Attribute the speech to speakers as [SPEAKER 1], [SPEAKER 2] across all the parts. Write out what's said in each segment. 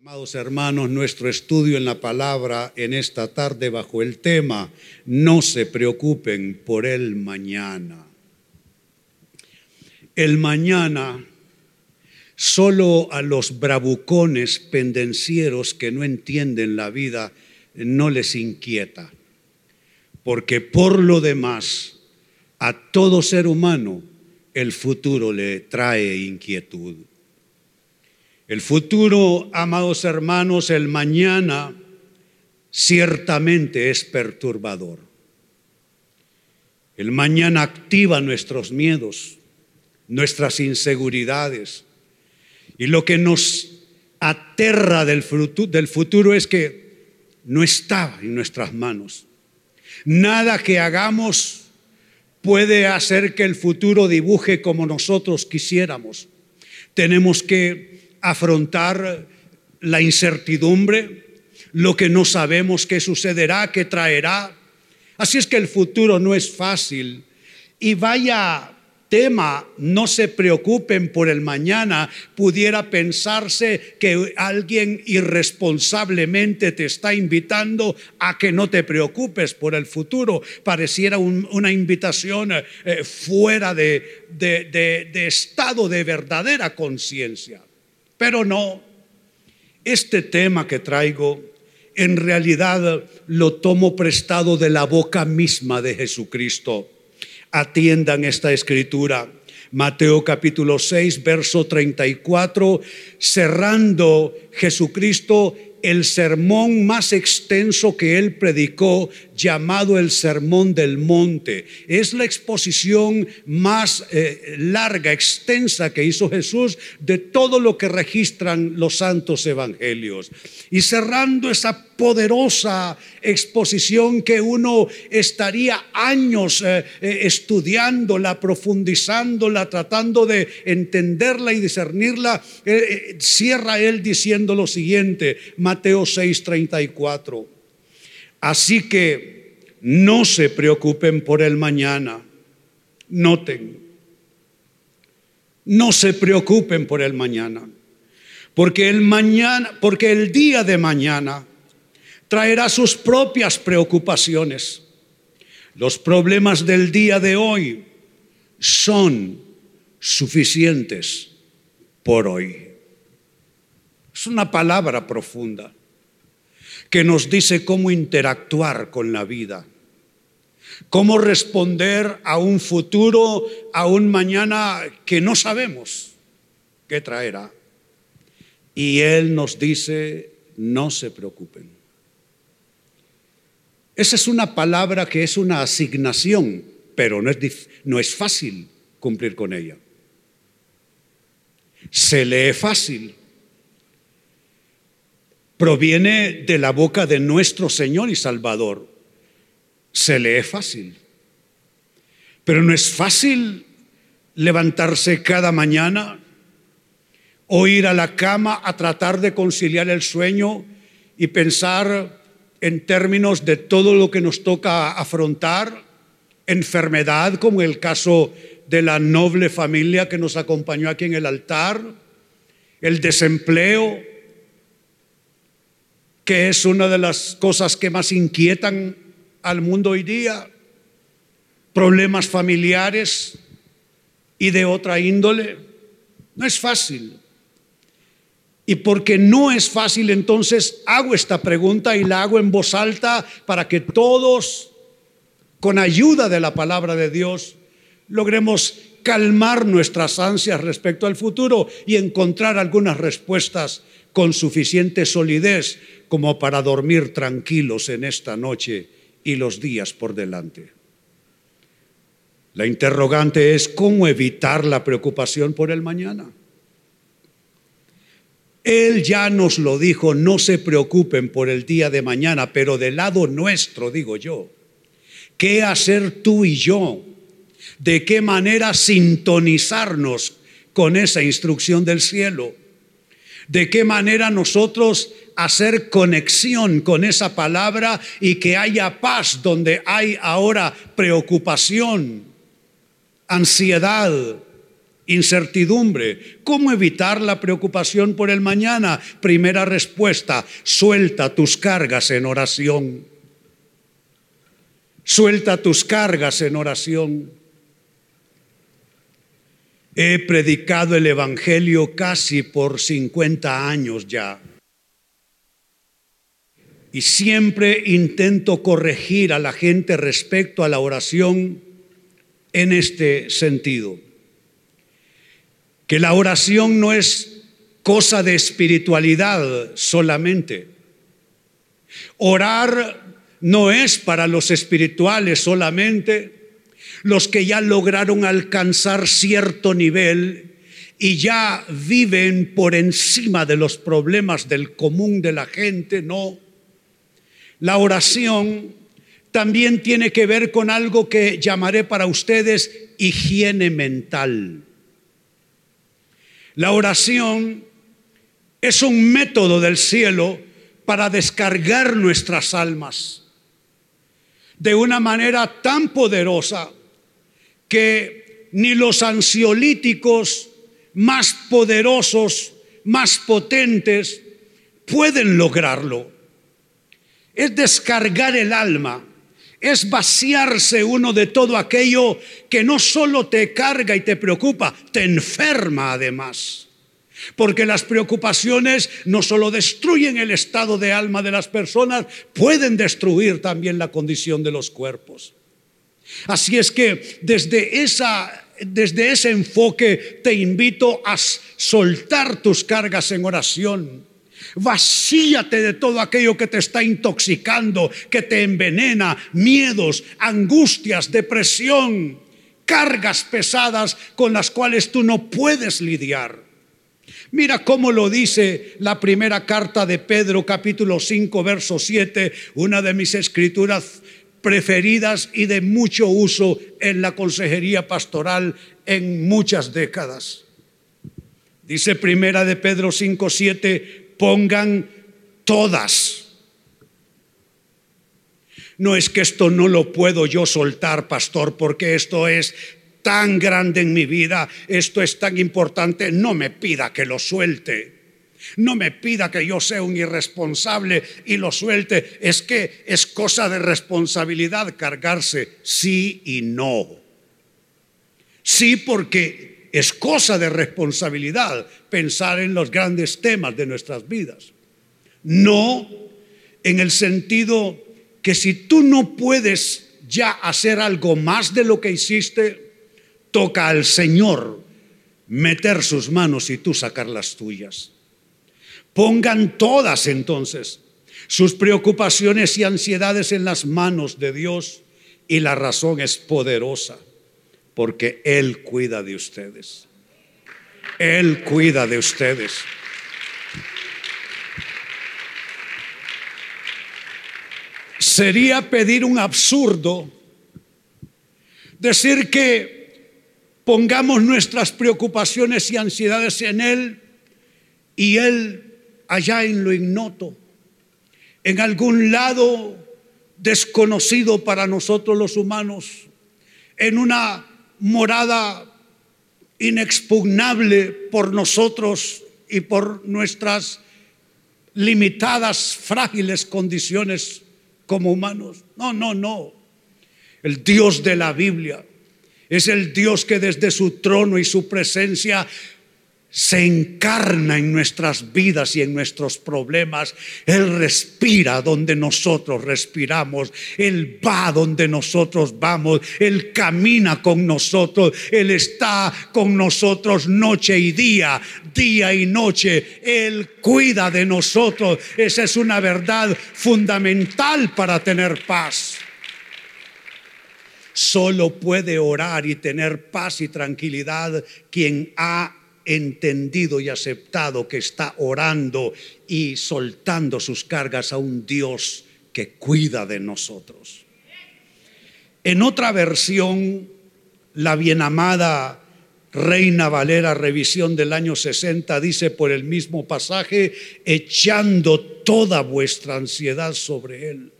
[SPEAKER 1] Amados hermanos, nuestro estudio en la palabra en esta tarde bajo el tema, no se preocupen por el mañana. El mañana solo a los bravucones pendencieros que no entienden la vida no les inquieta, porque por lo demás a todo ser humano el futuro le trae inquietud. El futuro, amados hermanos, el mañana ciertamente es perturbador. El mañana activa nuestros miedos, nuestras inseguridades. Y lo que nos aterra del futuro, es que no está en nuestras manos. Nada que hagamos puede hacer que el futuro dibuje como nosotros quisiéramos. Tenemos que afrontar la incertidumbre, lo que no sabemos qué sucederá, qué traerá. Así es que el futuro no es fácil. Y vaya tema, no se preocupen por el mañana, pudiera pensarse que alguien irresponsablemente te está invitando a que no te preocupes por el futuro. Pareciera una invitación eh, fuera de estado de verdadera conciencia. Pero no, este tema que traigo en realidad lo tomo prestado de la boca misma de Jesucristo. Atiendan esta escritura. Mateo capítulo 6, verso 34, cerrando Jesucristo el sermón más extenso que él predicó, llamado el Sermón del Monte. Es la exposición más eh, larga, extensa que hizo Jesús de todo lo que registran los santos evangelios. Y cerrando esa poderosa exposición que uno estaría años eh, eh, estudiándola, profundizándola, tratando de entenderla y discernirla, cierra él diciendo lo siguiente, Mateo 6:34. Así que no se preocupen por el mañana. Noten, no se preocupen por el mañana, porque el mañana, porque el día de mañana traerá sus propias preocupaciones. Los problemas del día de hoy son suficientes por hoy. Es una palabra profunda que nos dice cómo interactuar con la vida, cómo responder a un futuro, a un mañana que no sabemos qué traerá. Y Él nos dice, no se preocupen. Esa es una palabra que es una asignación, pero no es, no es fácil cumplir con ella. Se lee fácil, proviene de la boca de nuestro Señor y Salvador. Se lee fácil. Pero no es fácil levantarse cada mañana o ir a la cama a tratar de conciliar el sueño y pensar en términos de todo lo que nos toca afrontar, enfermedad como el caso de la noble familia que nos acompañó aquí en el altar, el desempleo, que es una de las cosas que más inquietan al mundo hoy día, problemas familiares y de otra índole. No es fácil. Y porque no es fácil, entonces hago esta pregunta y la hago en voz alta para que todos, con ayuda de la palabra de Dios, logremos calmar nuestras ansias respecto al futuro y encontrar algunas respuestas con suficiente solidez como para dormir tranquilos en esta noche y los días por delante. La interrogante es cómo evitar la preocupación por el mañana. Él ya nos lo dijo, no se preocupen por el día de mañana, pero del lado nuestro, digo yo, ¿qué hacer tú y yo? ¿De qué manera sintonizarnos con esa instrucción del cielo? ¿De qué manera nosotros hacer conexión con esa palabra y que haya paz donde hay ahora preocupación, ansiedad, incertidumbre. ¿Cómo evitar la preocupación por el mañana? Primera respuesta, suelta tus cargas en oración. Suelta tus cargas en oración. He predicado el Evangelio casi por 50 años ya. Y siempre intento corregir a la gente respecto a la oración en este sentido. Que la oración no es cosa de espiritualidad solamente. Orar no es para los espirituales solamente, los que ya lograron alcanzar cierto nivel y ya viven por encima de los problemas del común de la gente, no. La oración también tiene que ver con algo que llamaré para ustedes higiene mental. La oración es un método del cielo para descargar nuestras almas de una manera tan poderosa que ni los ansiolíticos más poderosos, más potentes, pueden lograrlo. Es descargar el alma, es vaciarse uno de todo aquello que no solo te carga y te preocupa, te enferma además. Porque las preocupaciones no solo destruyen el estado de alma de las personas, pueden destruir también la condición de los cuerpos. Así es que desde, esa, desde ese enfoque te invito a soltar tus cargas en oración. Vacíate de todo aquello que te está intoxicando, que te envenena, miedos, angustias, depresión, cargas pesadas con las cuales tú no puedes lidiar. Mira cómo lo dice la primera carta de Pedro, capítulo 5, verso 7, una de mis escrituras preferidas y de mucho uso en la consejería pastoral en muchas décadas. Dice primera de Pedro 5, 7, pongan todas. No es que esto no lo puedo yo soltar, pastor, porque esto es tan grande en mi vida, esto es tan importante, no me pida que lo suelte. No me pida que yo sea un irresponsable y lo suelte. Es que es cosa de responsabilidad cargarse sí y no. Sí porque es cosa de responsabilidad pensar en los grandes temas de nuestras vidas. No en el sentido que si tú no puedes ya hacer algo más de lo que hiciste, toca al Señor meter sus manos y tú sacar las tuyas. Pongan todas entonces sus preocupaciones y ansiedades en las manos de Dios y la razón es poderosa porque Él cuida de ustedes. Él cuida de ustedes. Sería pedir un absurdo decir que pongamos nuestras preocupaciones y ansiedades en Él y Él allá en lo ignoto, en algún lado desconocido para nosotros los humanos, en una morada inexpugnable por nosotros y por nuestras limitadas, frágiles condiciones como humanos. No, no, no. El Dios de la Biblia es el Dios que desde su trono y su presencia se encarna en nuestras vidas y en nuestros problemas. Él respira donde nosotros respiramos. Él va donde nosotros vamos. Él camina con nosotros. Él está con nosotros noche y día, día y noche. Él cuida de nosotros. Esa es una verdad fundamental para tener paz solo puede orar y tener paz y tranquilidad quien ha entendido y aceptado que está orando y soltando sus cargas a un Dios que cuida de nosotros. En otra versión, la bienamada Reina Valera, revisión del año 60, dice por el mismo pasaje, echando toda vuestra ansiedad sobre Él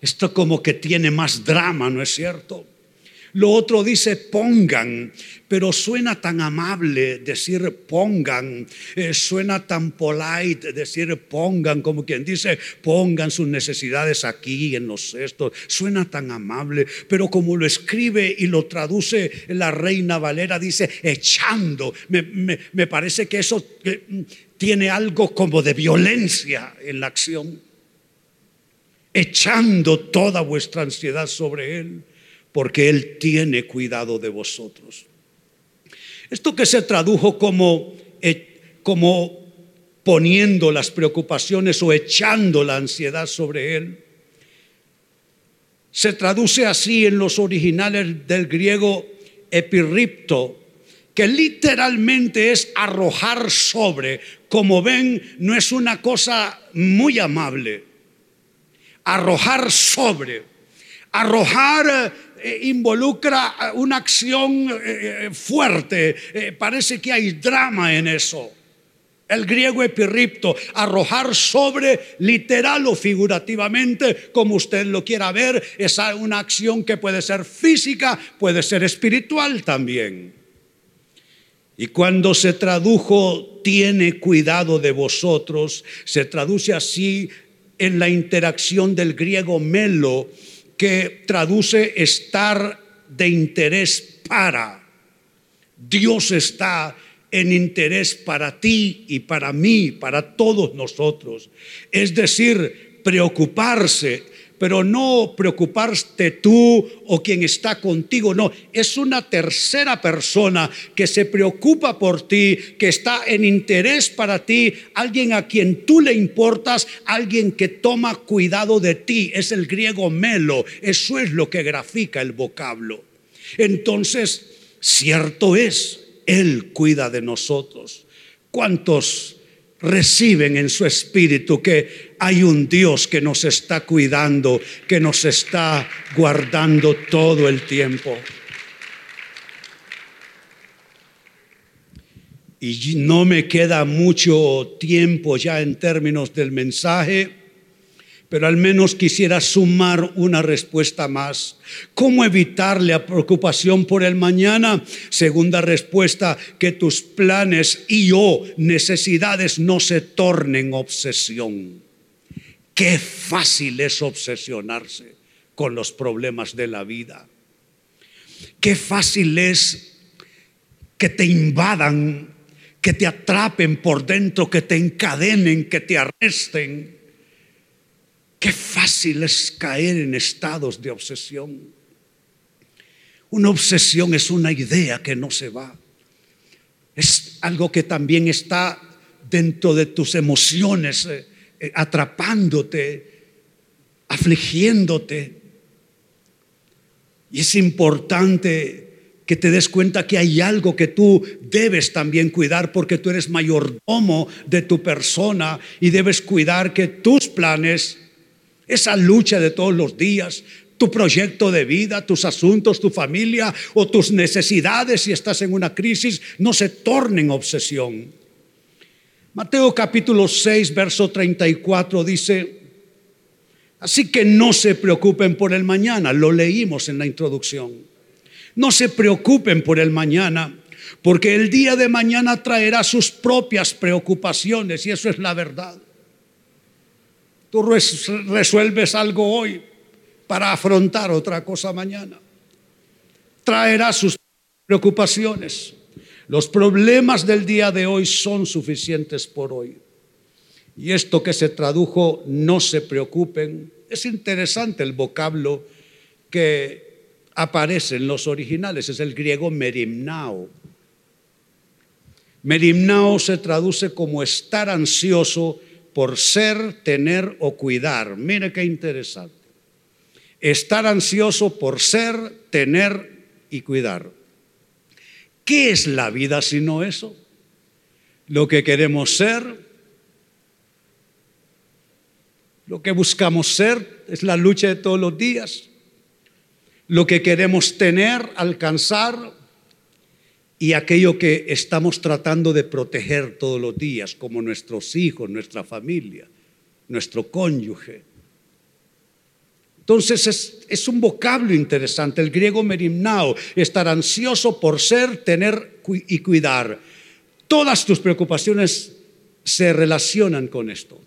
[SPEAKER 1] esto como que tiene más drama, ¿no es cierto? Lo otro dice pongan, pero suena tan amable decir pongan, eh, suena tan polite decir pongan, como quien dice pongan sus necesidades aquí en los cestos, suena tan amable, pero como lo escribe y lo traduce la reina Valera, dice echando, me, parece que eso mm, tiene algo como de violencia en la acción, echando toda vuestra ansiedad sobre Él porque Él tiene cuidado de vosotros. Esto que se tradujo como, eh, como poniendo las preocupaciones o echando la ansiedad sobre Él, se traduce así en los originales del griego epirripto, que literalmente es arrojar sobre. Como ven, no es una cosa muy amable. Arrojar sobre. Arrojar eh, involucra una acción eh, eh, fuerte. parece que hay drama en eso. El griego epirripto, arrojar sobre, literal o figurativamente, como usted lo quiera ver, es una acción que puede ser física, puede ser espiritual también. Y cuando se tradujo, tiene cuidado de vosotros, se traduce así en la interacción del griego melo, que traduce estar de interés para. Dios está en interés para ti y para mí, para todos nosotros. Es decir, preocuparse pero no preocuparte tú o quien está contigo, no, es una tercera persona que se preocupa por ti, que está en interés para ti, alguien a quien tú le importas, alguien que toma cuidado de ti, es el griego melo, eso es lo que grafica el vocablo. Entonces, cierto es, Él cuida de nosotros. ¿Cuántos reciben en su espíritu que hay un Dios que nos está cuidando, que nos está guardando todo el tiempo. Y no me queda mucho tiempo ya en términos del mensaje pero al menos quisiera sumar una respuesta más. ¿Cómo evitar la preocupación por el mañana? Segunda respuesta, que tus planes y o necesidades no se tornen obsesión. Qué fácil es obsesionarse con los problemas de la vida. Qué fácil es que te invadan, que te atrapen por dentro, que te encadenen, que te arresten Qué fácil es caer en estados de obsesión. Una obsesión es una idea que no se va. Es algo que también está dentro de tus emociones, eh, eh, atrapándote, afligiéndote. Y es importante que te des cuenta que hay algo que tú debes también cuidar porque tú eres mayordomo de tu persona y debes cuidar que tus planes esa lucha de todos los días, tu proyecto de vida, tus asuntos, tu familia o tus necesidades si estás en una crisis, no se tornen obsesión. Mateo capítulo 6, verso 34 dice, así que no se preocupen por el mañana, lo leímos en la introducción. No se preocupen por el mañana, porque el día de mañana traerá sus propias preocupaciones y eso es la verdad. Tú resuelves algo hoy para afrontar otra cosa mañana. Traerá sus preocupaciones. Los problemas del día de hoy son suficientes por hoy. Y esto que se tradujo, no se preocupen, es interesante el vocablo que aparece en los originales, es el griego merimnao. Merimnao se traduce como estar ansioso por ser, tener o cuidar. Mire qué interesante. Estar ansioso por ser, tener y cuidar. ¿Qué es la vida sino eso? Lo que queremos ser, lo que buscamos ser, es la lucha de todos los días. Lo que queremos tener, alcanzar, y aquello que estamos tratando de proteger todos los días, como nuestros hijos, nuestra familia, nuestro cónyuge. Entonces es, un vocablo interesante, el griego merimnao, estar ansioso por ser, tener y cuidar. Todas tus preocupaciones se relacionan con esto.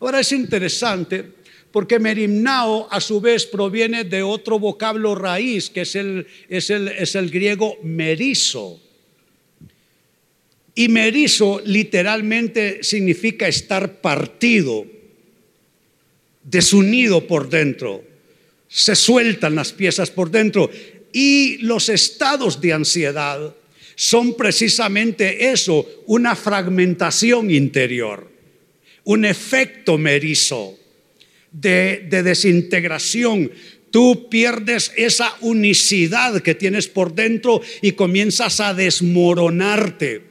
[SPEAKER 1] Ahora es interesante porque merimnao a su vez proviene de otro vocablo raíz que es el, es el, es el griego merizo. Y merizo literalmente significa estar partido desunido por dentro, se sueltan las piezas por dentro. Y los estados de ansiedad son precisamente eso, una fragmentación interior, un efecto merizo de, de desintegración. Tú pierdes esa unicidad que tienes por dentro y comienzas a desmoronarte.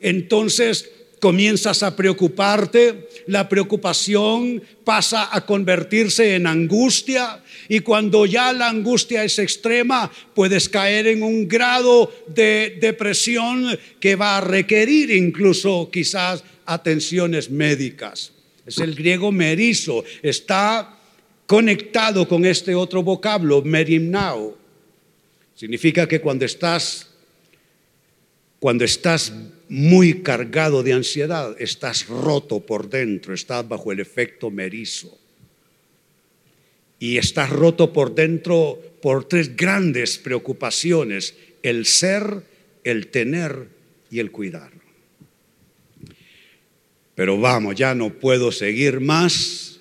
[SPEAKER 1] Entonces comienzas a preocuparte, la preocupación pasa a convertirse en angustia y cuando ya la angustia es extrema, puedes caer en un grado de depresión que va a requerir incluso quizás atenciones médicas. Es el griego merizo, está conectado con este otro vocablo, merimnao. Significa que cuando estás cuando estás muy cargado de ansiedad, estás roto por dentro, estás bajo el efecto merizo. Y estás roto por dentro por tres grandes preocupaciones, el ser, el tener y el cuidar. Pero vamos, ya no puedo seguir más,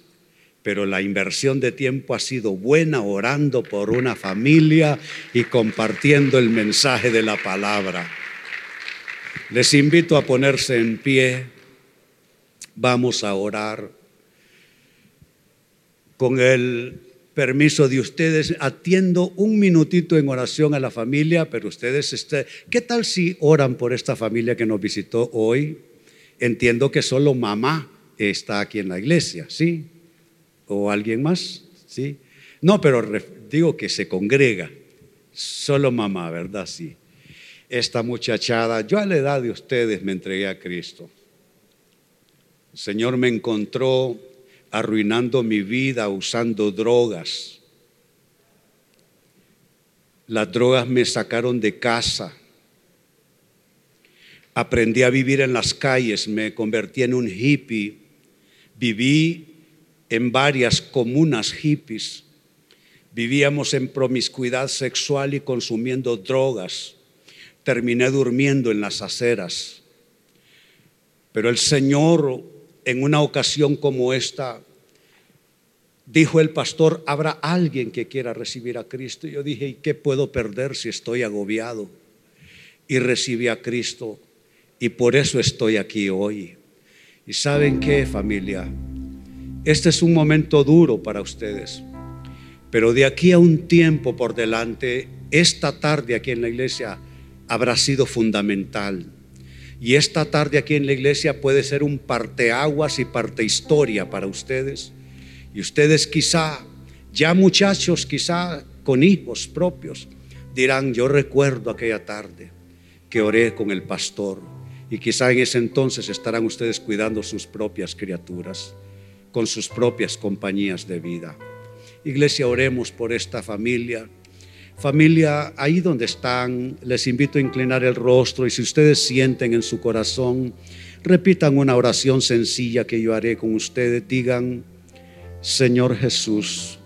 [SPEAKER 1] pero la inversión de tiempo ha sido buena orando por una familia y compartiendo el mensaje de la palabra. Les invito a ponerse en pie. Vamos a orar. Con el permiso de ustedes, atiendo un minutito en oración a la familia, pero ustedes, este, ¿qué tal si oran por esta familia que nos visitó hoy? Entiendo que solo mamá está aquí en la iglesia, ¿sí? ¿O alguien más? ¿Sí? No, pero digo que se congrega. Solo mamá, ¿verdad? Sí esta muchachada, yo a la edad de ustedes me entregué a Cristo. El Señor me encontró arruinando mi vida usando drogas. Las drogas me sacaron de casa. Aprendí a vivir en las calles, me convertí en un hippie. Viví en varias comunas hippies. Vivíamos en promiscuidad sexual y consumiendo drogas terminé durmiendo en las aceras. Pero el Señor, en una ocasión como esta, dijo el pastor, habrá alguien que quiera recibir a Cristo. Y yo dije, ¿y qué puedo perder si estoy agobiado? Y recibí a Cristo. Y por eso estoy aquí hoy. ¿Y saben qué, familia? Este es un momento duro para ustedes. Pero de aquí a un tiempo por delante, esta tarde aquí en la iglesia, habrá sido fundamental. Y esta tarde aquí en la iglesia puede ser un parteaguas y parte historia para ustedes. Y ustedes quizá, ya muchachos, quizá con hijos propios, dirán, yo recuerdo aquella tarde que oré con el pastor. Y quizá en ese entonces estarán ustedes cuidando sus propias criaturas, con sus propias compañías de vida. Iglesia, oremos por esta familia Familia, ahí donde están, les invito a inclinar el rostro y si ustedes sienten en su corazón, repitan una oración sencilla que yo haré con ustedes. Digan, Señor Jesús,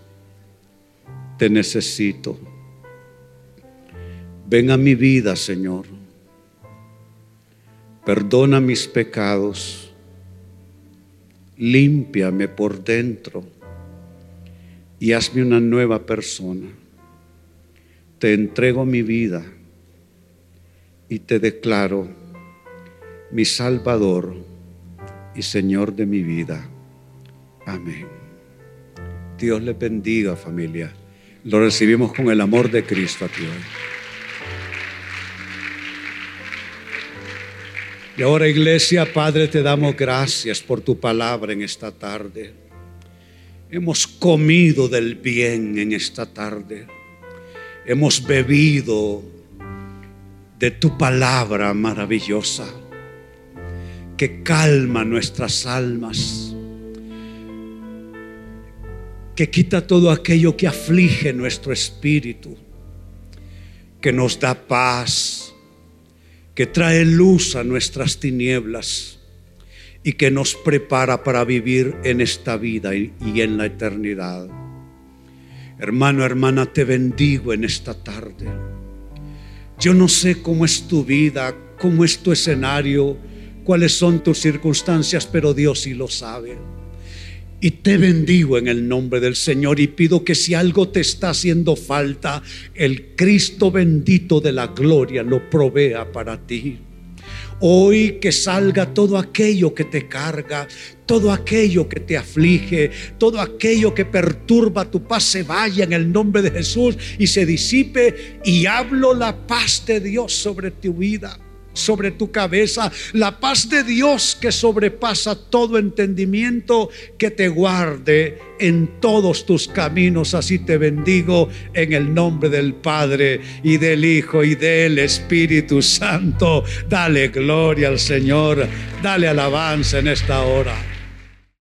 [SPEAKER 1] te necesito. Ven a mi vida, Señor. Perdona mis pecados. Límpiame por dentro y hazme una nueva persona te entrego mi vida y te declaro mi Salvador y Señor de mi vida. Amén. Dios le bendiga familia. Lo recibimos con el amor de Cristo aquí hoy. Y ahora iglesia, Padre, te damos gracias por tu palabra en esta tarde. Hemos comido del bien en esta tarde hemos bebido de tu palabra maravillosa que calma nuestras almas, que quita todo aquello que aflige nuestro espíritu, que nos da paz, que trae luz a nuestras tinieblas y que nos prepara para vivir en esta vida y en la eternidad. Hermano, hermana, te bendigo en esta tarde. Yo no sé cómo es tu vida, cómo es tu escenario, cuáles son tus circunstancias, pero Dios sí lo sabe. Y te bendigo en el nombre del Señor y pido que si algo te está haciendo falta, el Cristo bendito de la gloria lo provea para ti. Hoy que salga todo aquello que te carga, todo aquello que te aflige, todo aquello que perturba tu paz se vaya en el nombre de Jesús y se disipe y hablo la paz de Dios sobre tu vida sobre tu cabeza, la paz de Dios que sobrepasa todo entendimiento, que te guarde en todos tus caminos. Así te bendigo en el nombre del Padre y del Hijo y del Espíritu Santo. Dale gloria al Señor, dale alabanza en esta hora.